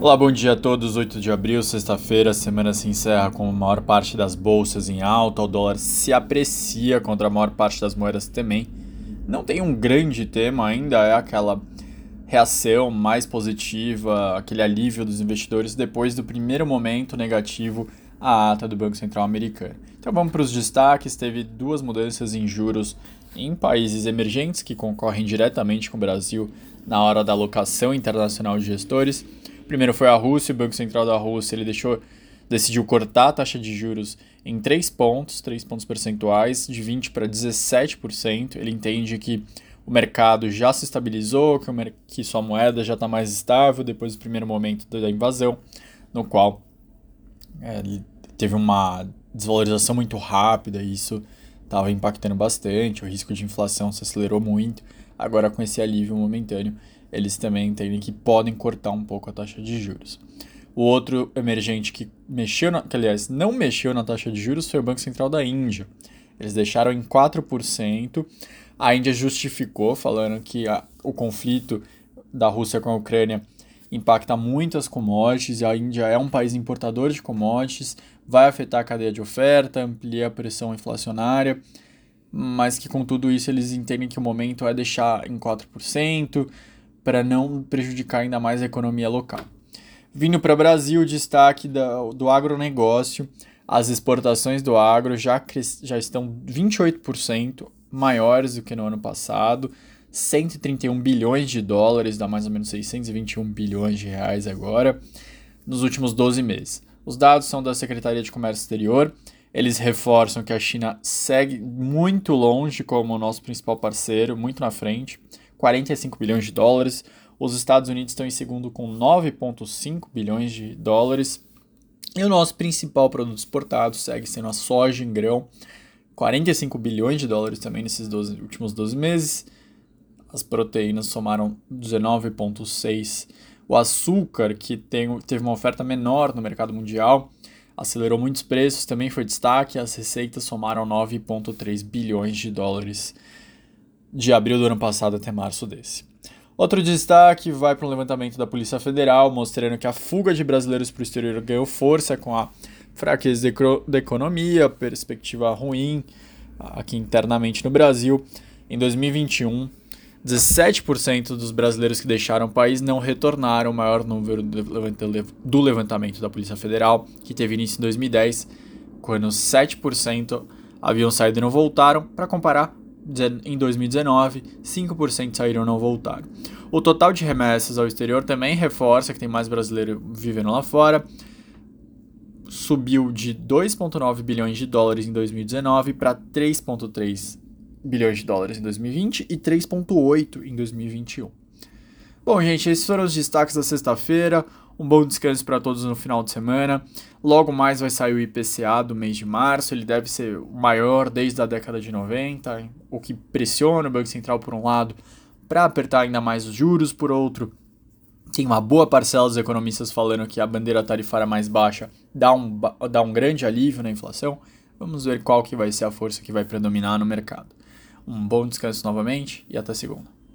Olá, bom dia a todos. 8 de abril, sexta-feira, a semana se encerra com a maior parte das bolsas em alta, o dólar se aprecia contra a maior parte das moedas também. Não tem um grande tema ainda, é aquela reação mais positiva, aquele alívio dos investidores depois do primeiro momento negativo à ata do Banco Central americano. Então vamos para os destaques. Teve duas mudanças em juros em países emergentes que concorrem diretamente com o Brasil na hora da alocação internacional de gestores. Primeiro foi a Rússia, o Banco Central da Rússia ele deixou, decidiu cortar a taxa de juros em 3 pontos, 3 pontos percentuais, de 20% para 17%. Ele entende que o mercado já se estabilizou, que, o, que sua moeda já está mais estável depois do primeiro momento da invasão, no qual é, teve uma desvalorização muito rápida e isso estava impactando bastante, o risco de inflação se acelerou muito. Agora, com esse alívio momentâneo, eles também entendem que podem cortar um pouco a taxa de juros. O outro emergente que mexeu, na, que aliás não mexeu na taxa de juros foi o Banco Central da Índia. Eles deixaram em 4%. A Índia justificou, falando que a, o conflito da Rússia com a Ucrânia impacta muito as commodities, e a Índia é um país importador de commodities, vai afetar a cadeia de oferta, amplia a pressão inflacionária, mas que com tudo isso eles entendem que o momento é deixar em 4%, para não prejudicar ainda mais a economia local. Vindo para o Brasil, destaque da, do agronegócio. As exportações do agro já, já estão 28% maiores do que no ano passado. 131 bilhões de dólares, dá mais ou menos 621 bilhões de reais agora, nos últimos 12 meses. Os dados são da Secretaria de Comércio Exterior. Eles reforçam que a China segue muito longe como nosso principal parceiro, muito na frente. 45 bilhões de dólares. Os Estados Unidos estão em segundo com 9,5 bilhões de dólares. E o nosso principal produto exportado segue sendo a soja em grão, 45 bilhões de dólares também nesses 12, últimos 12 meses. As proteínas somaram 19,6. O açúcar, que tem, teve uma oferta menor no mercado mundial, acelerou muitos preços, também foi destaque. As receitas somaram 9,3 bilhões de dólares de abril do ano passado até março desse. Outro destaque vai para um levantamento da Polícia Federal, mostrando que a fuga de brasileiros para o exterior ganhou força com a fraqueza da economia, perspectiva ruim aqui internamente no Brasil. Em 2021, 17% dos brasileiros que deixaram o país não retornaram, o maior número do levantamento da Polícia Federal, que teve início em 2010, quando 7% haviam saído e não voltaram, para comparar em 2019, 5% saíram não voltaram. O total de remessas ao exterior também reforça que tem mais brasileiro vivendo lá fora. Subiu de 2,9 bilhões de dólares em 2019 para 3,3 bilhões de dólares em 2020 e 3,8 em 2021. Bom, gente, esses foram os destaques da sexta-feira. Um bom descanso para todos no final de semana. Logo mais vai sair o IPCA do mês de março. Ele deve ser o maior desde a década de 90, o que pressiona o Banco Central, por um lado, para apertar ainda mais os juros, por outro, tem uma boa parcela dos economistas falando que a bandeira tarifária mais baixa dá um, dá um grande alívio na inflação. Vamos ver qual que vai ser a força que vai predominar no mercado. Um bom descanso novamente e até segunda.